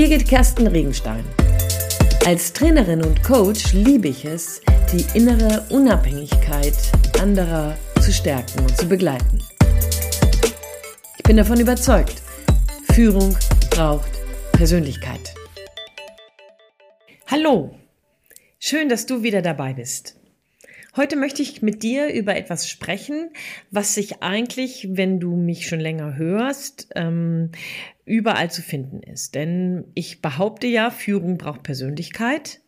Birgit Kersten Regenstein. Als Trainerin und Coach liebe ich es, die innere Unabhängigkeit anderer zu stärken und zu begleiten. Ich bin davon überzeugt, Führung braucht Persönlichkeit. Hallo, schön, dass du wieder dabei bist. Heute möchte ich mit dir über etwas sprechen, was sich eigentlich, wenn du mich schon länger hörst, ähm, überall zu finden ist. Denn ich behaupte ja, Führung braucht Persönlichkeit.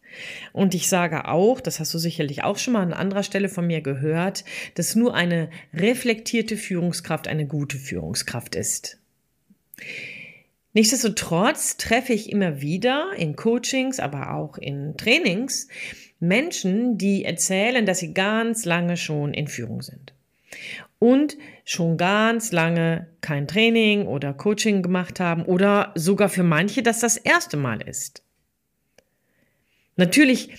Und ich sage auch, das hast du sicherlich auch schon mal an anderer Stelle von mir gehört, dass nur eine reflektierte Führungskraft eine gute Führungskraft ist. Nichtsdestotrotz treffe ich immer wieder in Coachings, aber auch in Trainings Menschen, die erzählen, dass sie ganz lange schon in Führung sind und schon ganz lange kein Training oder Coaching gemacht haben oder sogar für manche das das erste Mal ist. Natürlich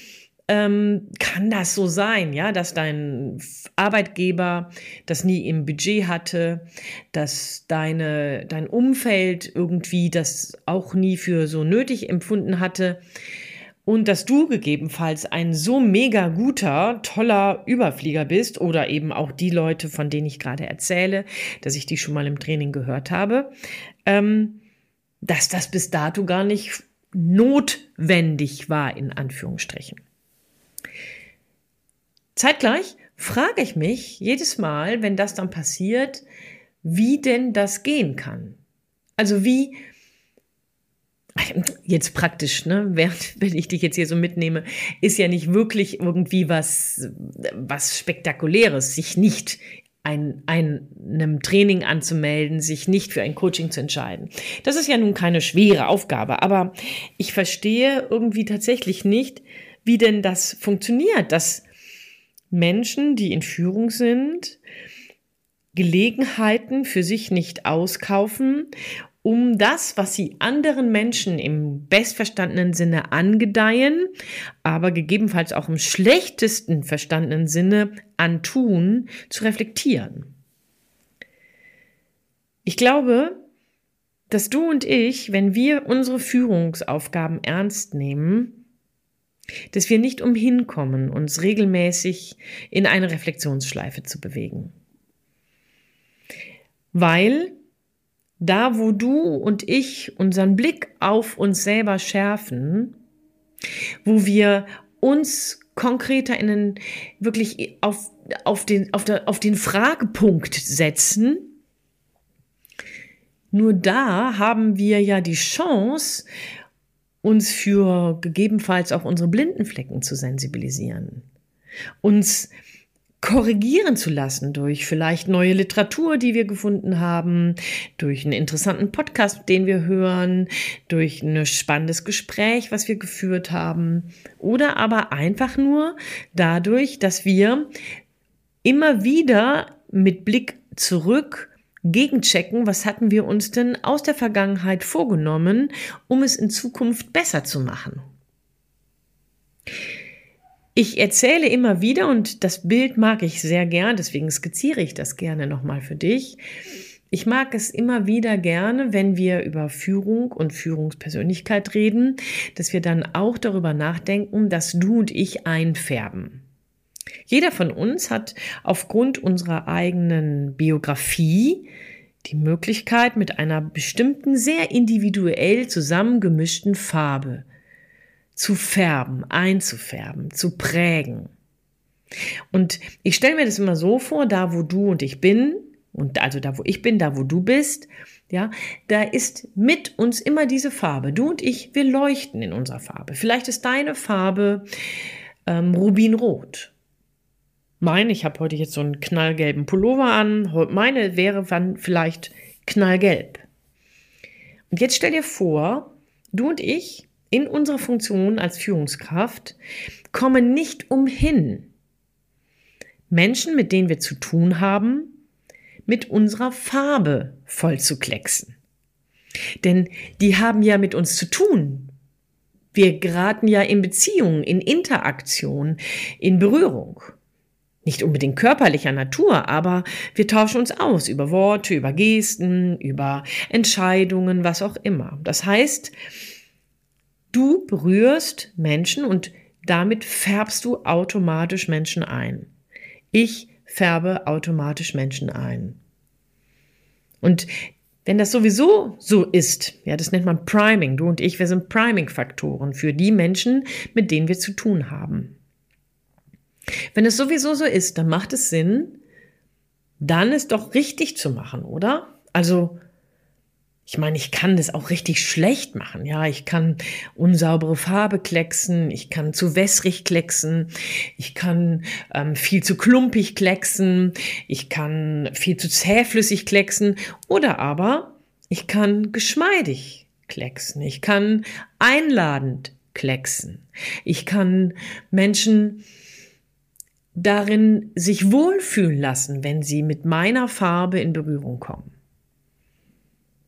ähm, kann das so sein, ja, dass dein Arbeitgeber das nie im Budget hatte, dass deine, dein Umfeld irgendwie das auch nie für so nötig empfunden hatte und dass du gegebenenfalls ein so mega guter, toller Überflieger bist oder eben auch die Leute, von denen ich gerade erzähle, dass ich die schon mal im Training gehört habe, ähm, dass das bis dato gar nicht notwendig war, in Anführungsstrichen. Zeitgleich frage ich mich jedes Mal, wenn das dann passiert, wie denn das gehen kann. Also wie jetzt praktisch, ne, während, wenn ich dich jetzt hier so mitnehme, ist ja nicht wirklich irgendwie was, was Spektakuläres, sich nicht ein, einem Training anzumelden, sich nicht für ein Coaching zu entscheiden. Das ist ja nun keine schwere Aufgabe, aber ich verstehe irgendwie tatsächlich nicht, wie denn das funktioniert, dass Menschen, die in Führung sind, Gelegenheiten für sich nicht auskaufen um das, was sie anderen Menschen im bestverstandenen Sinne angedeihen, aber gegebenenfalls auch im schlechtesten verstandenen Sinne antun, zu reflektieren. Ich glaube, dass du und ich, wenn wir unsere Führungsaufgaben ernst nehmen, dass wir nicht umhin kommen, uns regelmäßig in eine Reflexionsschleife zu bewegen. Weil da wo du und ich unseren Blick auf uns selber schärfen, wo wir uns konkreter in den, wirklich auf, auf, den, auf, der, auf den Fragepunkt setzen, nur da haben wir ja die Chance, uns für gegebenenfalls auch unsere blinden Flecken zu sensibilisieren, uns korrigieren zu lassen durch vielleicht neue Literatur, die wir gefunden haben, durch einen interessanten Podcast, den wir hören, durch ein spannendes Gespräch, was wir geführt haben oder aber einfach nur dadurch, dass wir immer wieder mit Blick zurück gegenchecken, was hatten wir uns denn aus der Vergangenheit vorgenommen, um es in Zukunft besser zu machen. Ich erzähle immer wieder, und das Bild mag ich sehr gern, deswegen skizziere ich das gerne nochmal für dich. Ich mag es immer wieder gerne, wenn wir über Führung und Führungspersönlichkeit reden, dass wir dann auch darüber nachdenken, dass du und ich einfärben. Jeder von uns hat aufgrund unserer eigenen Biografie die Möglichkeit, mit einer bestimmten, sehr individuell zusammengemischten Farbe zu färben, einzufärben, zu prägen. Und ich stelle mir das immer so vor, da wo du und ich bin, und also da wo ich bin, da wo du bist, ja, da ist mit uns immer diese Farbe. Du und ich, wir leuchten in unserer Farbe. Vielleicht ist deine Farbe ähm, Rubinrot. Meine, ich habe heute jetzt so einen knallgelben Pullover an. Meine wäre dann vielleicht knallgelb. Und jetzt stell dir vor, du und ich, in unserer Funktion als Führungskraft kommen nicht umhin, Menschen, mit denen wir zu tun haben, mit unserer Farbe voll zu klecksen. Denn die haben ja mit uns zu tun. Wir geraten ja in Beziehung, in Interaktion, in Berührung. Nicht unbedingt körperlicher Natur, aber wir tauschen uns aus über Worte, über Gesten, über Entscheidungen, was auch immer. Das heißt, Du berührst Menschen und damit färbst du automatisch Menschen ein. Ich färbe automatisch Menschen ein. Und wenn das sowieso so ist, ja, das nennt man Priming. Du und ich, wir sind Priming-Faktoren für die Menschen, mit denen wir zu tun haben. Wenn es sowieso so ist, dann macht es Sinn, dann es doch richtig zu machen, oder? Also ich meine, ich kann das auch richtig schlecht machen. Ja, ich kann unsaubere Farbe klecksen, ich kann zu wässrig klecksen, ich kann ähm, viel zu klumpig klecksen, ich kann viel zu zähflüssig klecksen oder aber ich kann geschmeidig klecksen, ich kann einladend klecksen, ich kann Menschen darin sich wohlfühlen lassen, wenn sie mit meiner Farbe in Berührung kommen.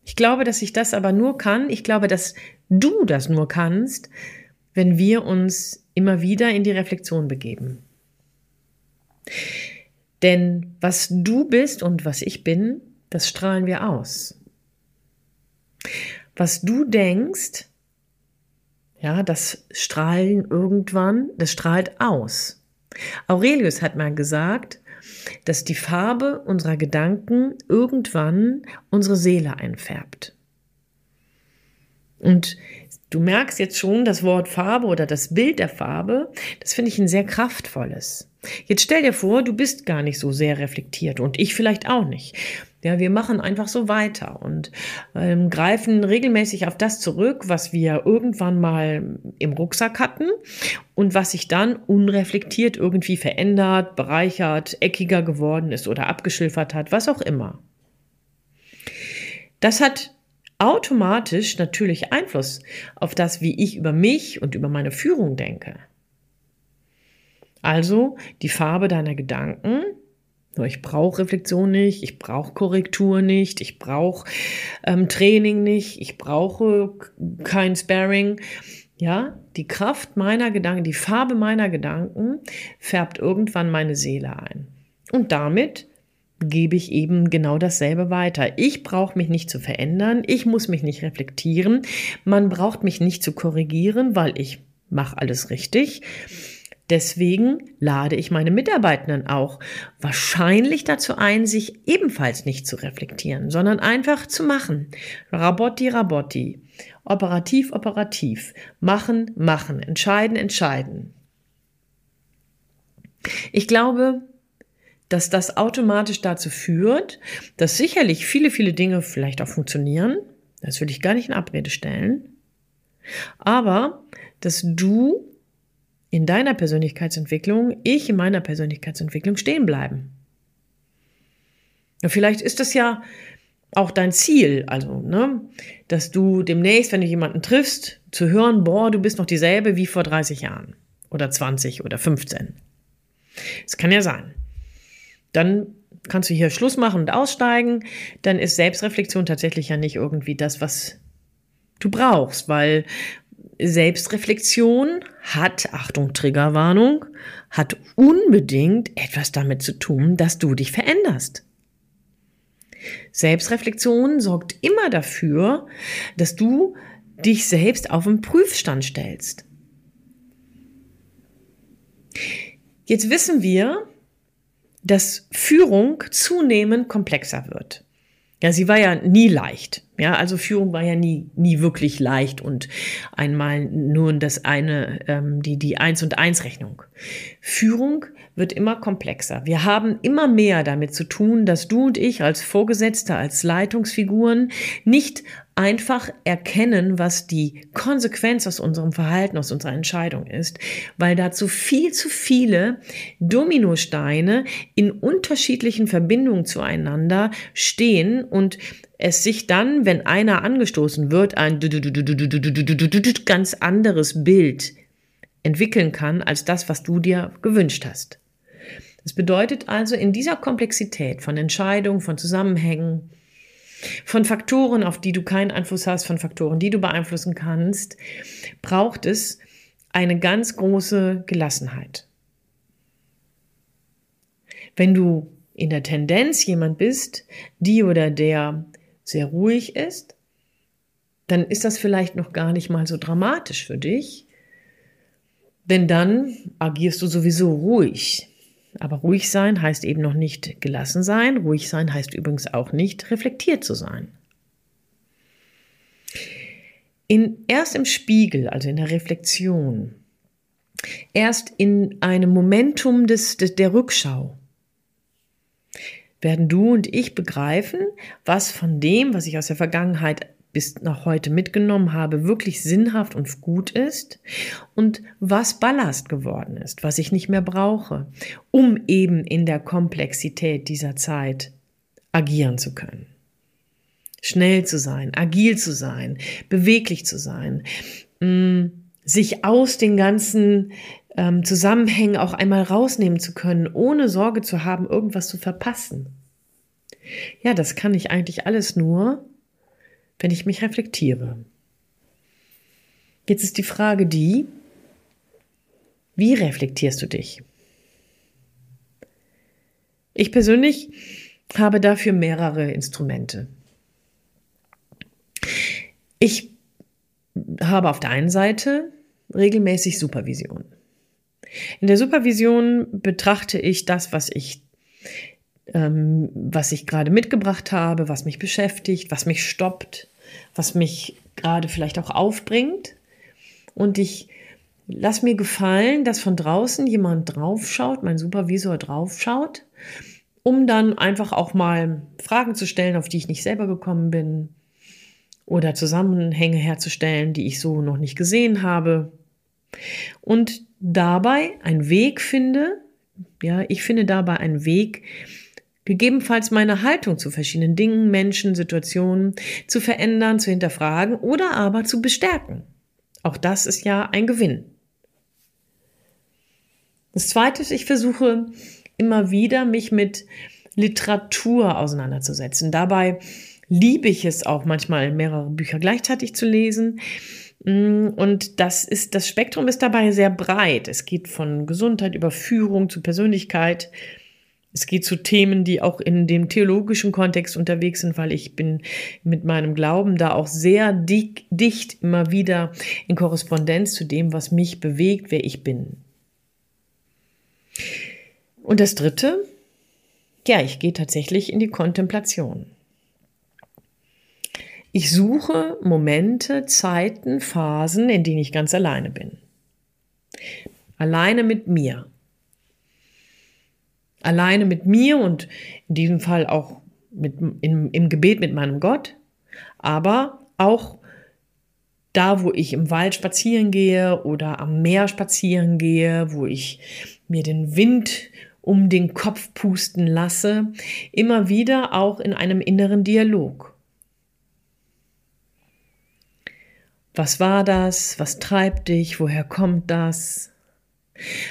Ich glaube, dass ich das aber nur kann. Ich glaube, dass du das nur kannst, wenn wir uns immer wieder in die Reflexion begeben. Denn was du bist und was ich bin, das strahlen wir aus. Was du denkst, ja, das strahlen irgendwann, das strahlt aus. Aurelius hat mal gesagt, dass die Farbe unserer Gedanken irgendwann unsere Seele einfärbt. Und du merkst jetzt schon das Wort Farbe oder das Bild der Farbe, das finde ich ein sehr kraftvolles. Jetzt stell dir vor, du bist gar nicht so sehr reflektiert und ich vielleicht auch nicht. Ja, wir machen einfach so weiter und ähm, greifen regelmäßig auf das zurück, was wir irgendwann mal im Rucksack hatten und was sich dann unreflektiert irgendwie verändert, bereichert, eckiger geworden ist oder abgeschilfert hat, was auch immer. Das hat automatisch natürlich Einfluss auf das, wie ich über mich und über meine Führung denke. Also die Farbe deiner Gedanken ich brauche Reflexion nicht, ich brauche Korrektur nicht, ich brauche ähm, Training nicht, ich brauche kein Sparring. Ja, die Kraft meiner Gedanken, die Farbe meiner Gedanken färbt irgendwann meine Seele ein. Und damit gebe ich eben genau dasselbe weiter. Ich brauche mich nicht zu verändern, ich muss mich nicht reflektieren, man braucht mich nicht zu korrigieren, weil ich mache alles richtig. Deswegen lade ich meine Mitarbeitenden auch wahrscheinlich dazu ein, sich ebenfalls nicht zu reflektieren, sondern einfach zu machen. Rabotti, Rabotti. Operativ, operativ. Machen, machen. Entscheiden, entscheiden. Ich glaube, dass das automatisch dazu führt, dass sicherlich viele, viele Dinge vielleicht auch funktionieren. Das würde ich gar nicht in Abrede stellen. Aber dass du in deiner Persönlichkeitsentwicklung, ich in meiner Persönlichkeitsentwicklung stehen bleiben. Ja, vielleicht ist das ja auch dein Ziel, also, ne, dass du demnächst, wenn du jemanden triffst, zu hören, boah, du bist noch dieselbe wie vor 30 Jahren oder 20 oder 15. Das kann ja sein. Dann kannst du hier Schluss machen und aussteigen, dann ist Selbstreflexion tatsächlich ja nicht irgendwie das, was du brauchst, weil Selbstreflexion hat, Achtung, Triggerwarnung, hat unbedingt etwas damit zu tun, dass du dich veränderst. Selbstreflexion sorgt immer dafür, dass du dich selbst auf den Prüfstand stellst. Jetzt wissen wir, dass Führung zunehmend komplexer wird. Ja, sie war ja nie leicht. Ja, also Führung war ja nie, nie wirklich leicht und einmal nur das eine, ähm, die, die Eins und Eins Rechnung. Führung wird immer komplexer. Wir haben immer mehr damit zu tun, dass du und ich als Vorgesetzte, als Leitungsfiguren nicht einfach erkennen, was die Konsequenz aus unserem Verhalten, aus unserer Entscheidung ist, weil dazu viel zu viele Dominosteine in unterschiedlichen Verbindungen zueinander stehen und es sich dann, wenn einer angestoßen wird, ein ganz anderes Bild entwickeln kann als das, was du dir gewünscht hast. Das bedeutet also, in dieser Komplexität von Entscheidungen, von Zusammenhängen, von Faktoren, auf die du keinen Einfluss hast, von Faktoren, die du beeinflussen kannst, braucht es eine ganz große Gelassenheit. Wenn du in der Tendenz jemand bist, die oder der sehr ruhig ist, dann ist das vielleicht noch gar nicht mal so dramatisch für dich, denn dann agierst du sowieso ruhig. Aber ruhig sein heißt eben noch nicht gelassen sein. Ruhig sein heißt übrigens auch nicht reflektiert zu sein. In, erst im Spiegel, also in der Reflexion, erst in einem Momentum des, des, der Rückschau, werden du und ich begreifen, was von dem, was ich aus der Vergangenheit bis nach heute mitgenommen habe, wirklich sinnhaft und gut ist und was Ballast geworden ist, was ich nicht mehr brauche, um eben in der Komplexität dieser Zeit agieren zu können. Schnell zu sein, agil zu sein, beweglich zu sein, mm, sich aus den ganzen ähm, Zusammenhängen auch einmal rausnehmen zu können, ohne Sorge zu haben, irgendwas zu verpassen. Ja, das kann ich eigentlich alles nur, wenn ich mich reflektiere. Jetzt ist die Frage die, wie reflektierst du dich? Ich persönlich habe dafür mehrere Instrumente. Ich habe auf der einen Seite regelmäßig Supervision. In der Supervision betrachte ich das, was ich ähm, was ich gerade mitgebracht habe, was mich beschäftigt, was mich stoppt, was mich gerade vielleicht auch aufbringt. Und ich lass mir gefallen, dass von draußen jemand draufschaut, mein Supervisor draufschaut, um dann einfach auch mal Fragen zu stellen, auf die ich nicht selber gekommen bin oder Zusammenhänge herzustellen, die ich so noch nicht gesehen habe. Und dabei einen Weg finde, ja, ich finde dabei einen Weg, gegebenenfalls meine Haltung zu verschiedenen Dingen, Menschen, Situationen zu verändern, zu hinterfragen oder aber zu bestärken. Auch das ist ja ein Gewinn. Das Zweite ist, ich versuche immer wieder, mich mit Literatur auseinanderzusetzen. Dabei liebe ich es auch manchmal, mehrere Bücher gleichzeitig zu lesen. Mm, und das ist, das Spektrum ist dabei sehr breit. Es geht von Gesundheit über Führung zu Persönlichkeit, es geht zu Themen, die auch in dem theologischen Kontext unterwegs sind, weil ich bin mit meinem Glauben da auch sehr dick, dicht immer wieder in Korrespondenz zu dem, was mich bewegt, wer ich bin. Und das Dritte, ja, ich gehe tatsächlich in die Kontemplation. Ich suche Momente, Zeiten, Phasen, in denen ich ganz alleine bin. Alleine mit mir alleine mit mir und in diesem Fall auch mit, im, im Gebet mit meinem Gott, aber auch da, wo ich im Wald spazieren gehe oder am Meer spazieren gehe, wo ich mir den Wind um den Kopf pusten lasse, immer wieder auch in einem inneren Dialog. Was war das? Was treibt dich? Woher kommt das?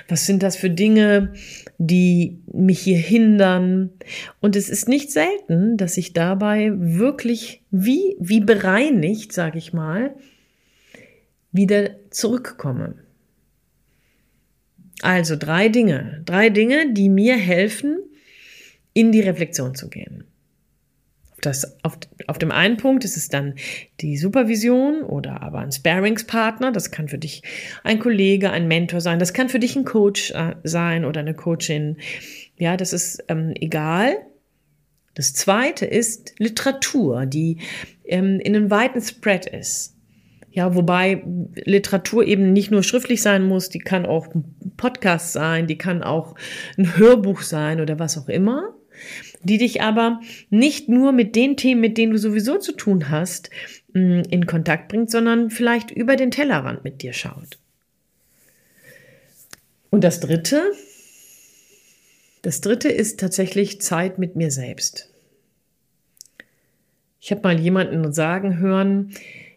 Was sind das für Dinge, die mich hier hindern? Und es ist nicht selten, dass ich dabei wirklich wie, wie bereinigt, sage ich mal, wieder zurückkomme. Also drei Dinge, drei Dinge, die mir helfen, in die Reflexion zu gehen das auf, auf dem einen Punkt ist es dann die Supervision oder aber ein Sparingspartner. Das kann für dich ein Kollege, ein Mentor sein. Das kann für dich ein Coach äh, sein oder eine Coachin. Ja, das ist ähm, egal. Das zweite ist Literatur, die ähm, in einem weiten Spread ist. Ja, wobei Literatur eben nicht nur schriftlich sein muss, die kann auch ein Podcast sein, die kann auch ein Hörbuch sein oder was auch immer die dich aber nicht nur mit den Themen, mit denen du sowieso zu tun hast, mm, in Kontakt bringt, sondern vielleicht über den Tellerrand mit dir schaut. Und das Dritte, das Dritte ist tatsächlich Zeit mit mir selbst. Ich habe mal jemanden sagen hören,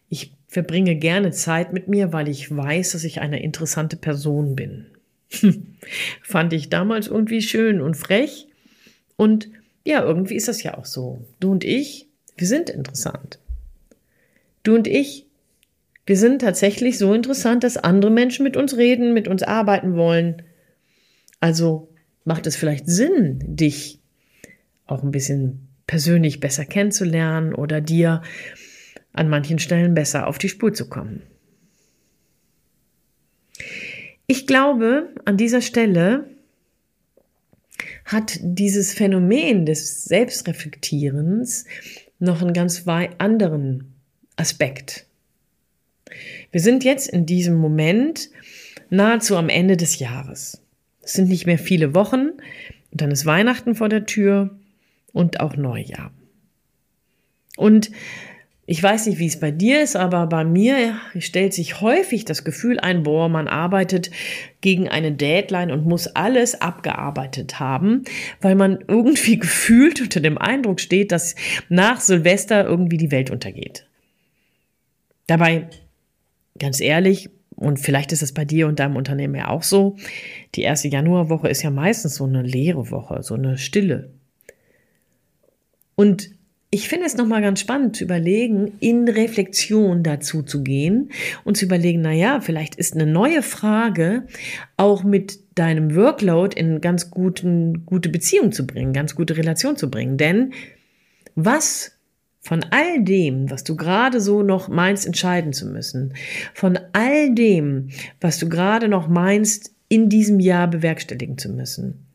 ich verbringe gerne Zeit mit mir, weil ich weiß, dass ich eine interessante Person bin. Fand ich damals irgendwie schön und frech und ja, irgendwie ist das ja auch so. Du und ich, wir sind interessant. Du und ich, wir sind tatsächlich so interessant, dass andere Menschen mit uns reden, mit uns arbeiten wollen. Also macht es vielleicht Sinn, dich auch ein bisschen persönlich besser kennenzulernen oder dir an manchen Stellen besser auf die Spur zu kommen. Ich glaube, an dieser Stelle hat dieses Phänomen des Selbstreflektierens noch einen ganz anderen Aspekt. Wir sind jetzt in diesem Moment nahezu am Ende des Jahres. Es sind nicht mehr viele Wochen und dann ist Weihnachten vor der Tür und auch Neujahr. Und ich weiß nicht, wie es bei dir ist, aber bei mir stellt sich häufig das Gefühl ein, boah, man arbeitet gegen eine Deadline und muss alles abgearbeitet haben, weil man irgendwie gefühlt unter dem Eindruck steht, dass nach Silvester irgendwie die Welt untergeht. Dabei, ganz ehrlich, und vielleicht ist es bei dir und deinem Unternehmen ja auch so, die erste Januarwoche ist ja meistens so eine leere Woche, so eine Stille. Und ich finde es nochmal ganz spannend zu überlegen, in Reflexion dazu zu gehen und zu überlegen, na ja, vielleicht ist eine neue Frage auch mit deinem Workload in ganz guten, gute Beziehung zu bringen, ganz gute Relation zu bringen. Denn was von all dem, was du gerade so noch meinst, entscheiden zu müssen, von all dem, was du gerade noch meinst, in diesem Jahr bewerkstelligen zu müssen,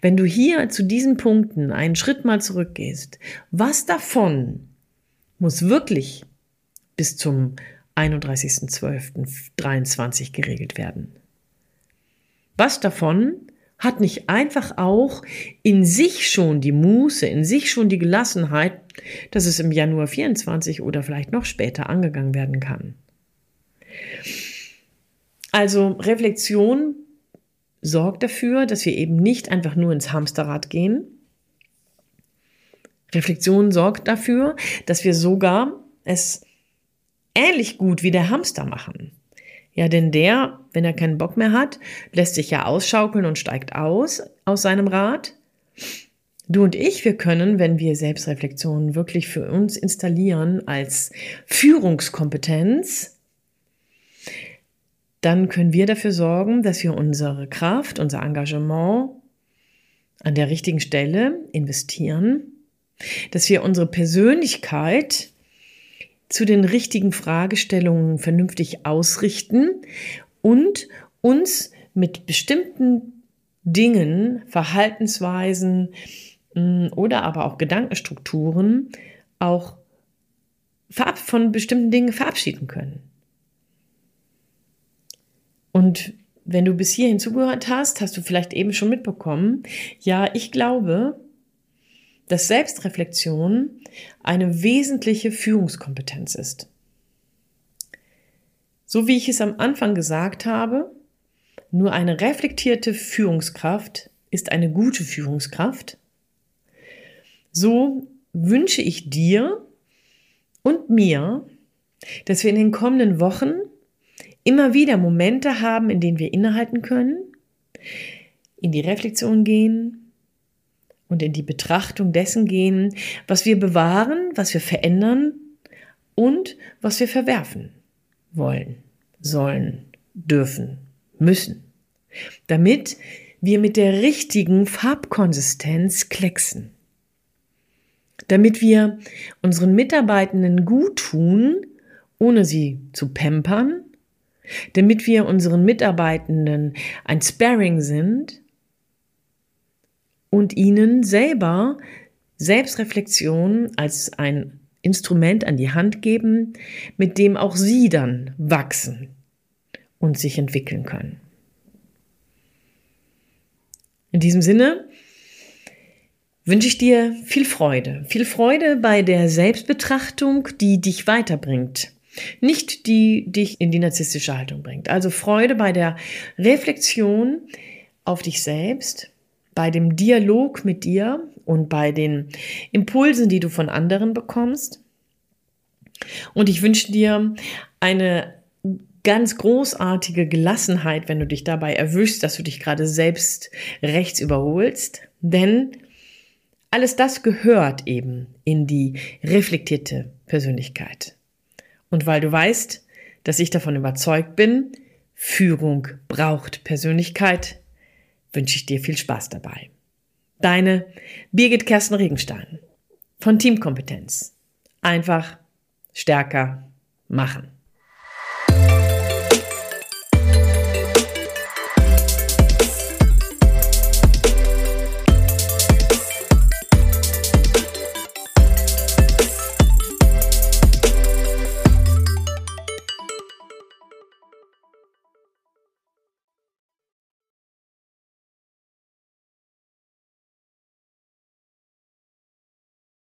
wenn du hier zu diesen Punkten einen Schritt mal zurückgehst, was davon muss wirklich bis zum 31.12.23 geregelt werden? Was davon hat nicht einfach auch in sich schon die Muße, in sich schon die Gelassenheit, dass es im Januar 24 oder vielleicht noch später angegangen werden kann? Also Reflexion sorgt dafür, dass wir eben nicht einfach nur ins Hamsterrad gehen. Reflexion sorgt dafür, dass wir sogar es ähnlich gut wie der Hamster machen. Ja, denn der, wenn er keinen Bock mehr hat, lässt sich ja ausschaukeln und steigt aus aus seinem Rad. Du und ich, wir können, wenn wir Selbstreflexion wirklich für uns installieren als Führungskompetenz, dann können wir dafür sorgen, dass wir unsere Kraft, unser Engagement an der richtigen Stelle investieren, dass wir unsere Persönlichkeit zu den richtigen Fragestellungen vernünftig ausrichten und uns mit bestimmten Dingen, Verhaltensweisen mm, oder aber auch Gedankenstrukturen auch von bestimmten Dingen verabschieden können. Und wenn du bis hierhin zugehört hast, hast du vielleicht eben schon mitbekommen, ja, ich glaube, dass Selbstreflexion eine wesentliche Führungskompetenz ist. So wie ich es am Anfang gesagt habe, nur eine reflektierte Führungskraft ist eine gute Führungskraft. So wünsche ich dir und mir, dass wir in den kommenden Wochen immer wieder Momente haben, in denen wir innehalten können, in die Reflexion gehen und in die Betrachtung dessen gehen, was wir bewahren, was wir verändern und was wir verwerfen wollen, sollen, dürfen, müssen, damit wir mit der richtigen Farbkonsistenz klecksen, damit wir unseren Mitarbeitenden gut tun, ohne sie zu pampern damit wir unseren Mitarbeitenden ein Sparring sind und ihnen selber Selbstreflexion als ein Instrument an die Hand geben, mit dem auch sie dann wachsen und sich entwickeln können. In diesem Sinne wünsche ich dir viel Freude, viel Freude bei der Selbstbetrachtung, die dich weiterbringt nicht die dich in die narzisstische Haltung bringt. Also Freude bei der Reflexion auf dich selbst, bei dem Dialog mit dir und bei den Impulsen, die du von anderen bekommst. Und ich wünsche dir eine ganz großartige Gelassenheit, wenn du dich dabei erwischst, dass du dich gerade selbst rechts überholst. Denn alles das gehört eben in die reflektierte Persönlichkeit. Und weil du weißt, dass ich davon überzeugt bin, Führung braucht Persönlichkeit, wünsche ich dir viel Spaß dabei. Deine Birgit Kersten Regenstein von Teamkompetenz. Einfach stärker machen.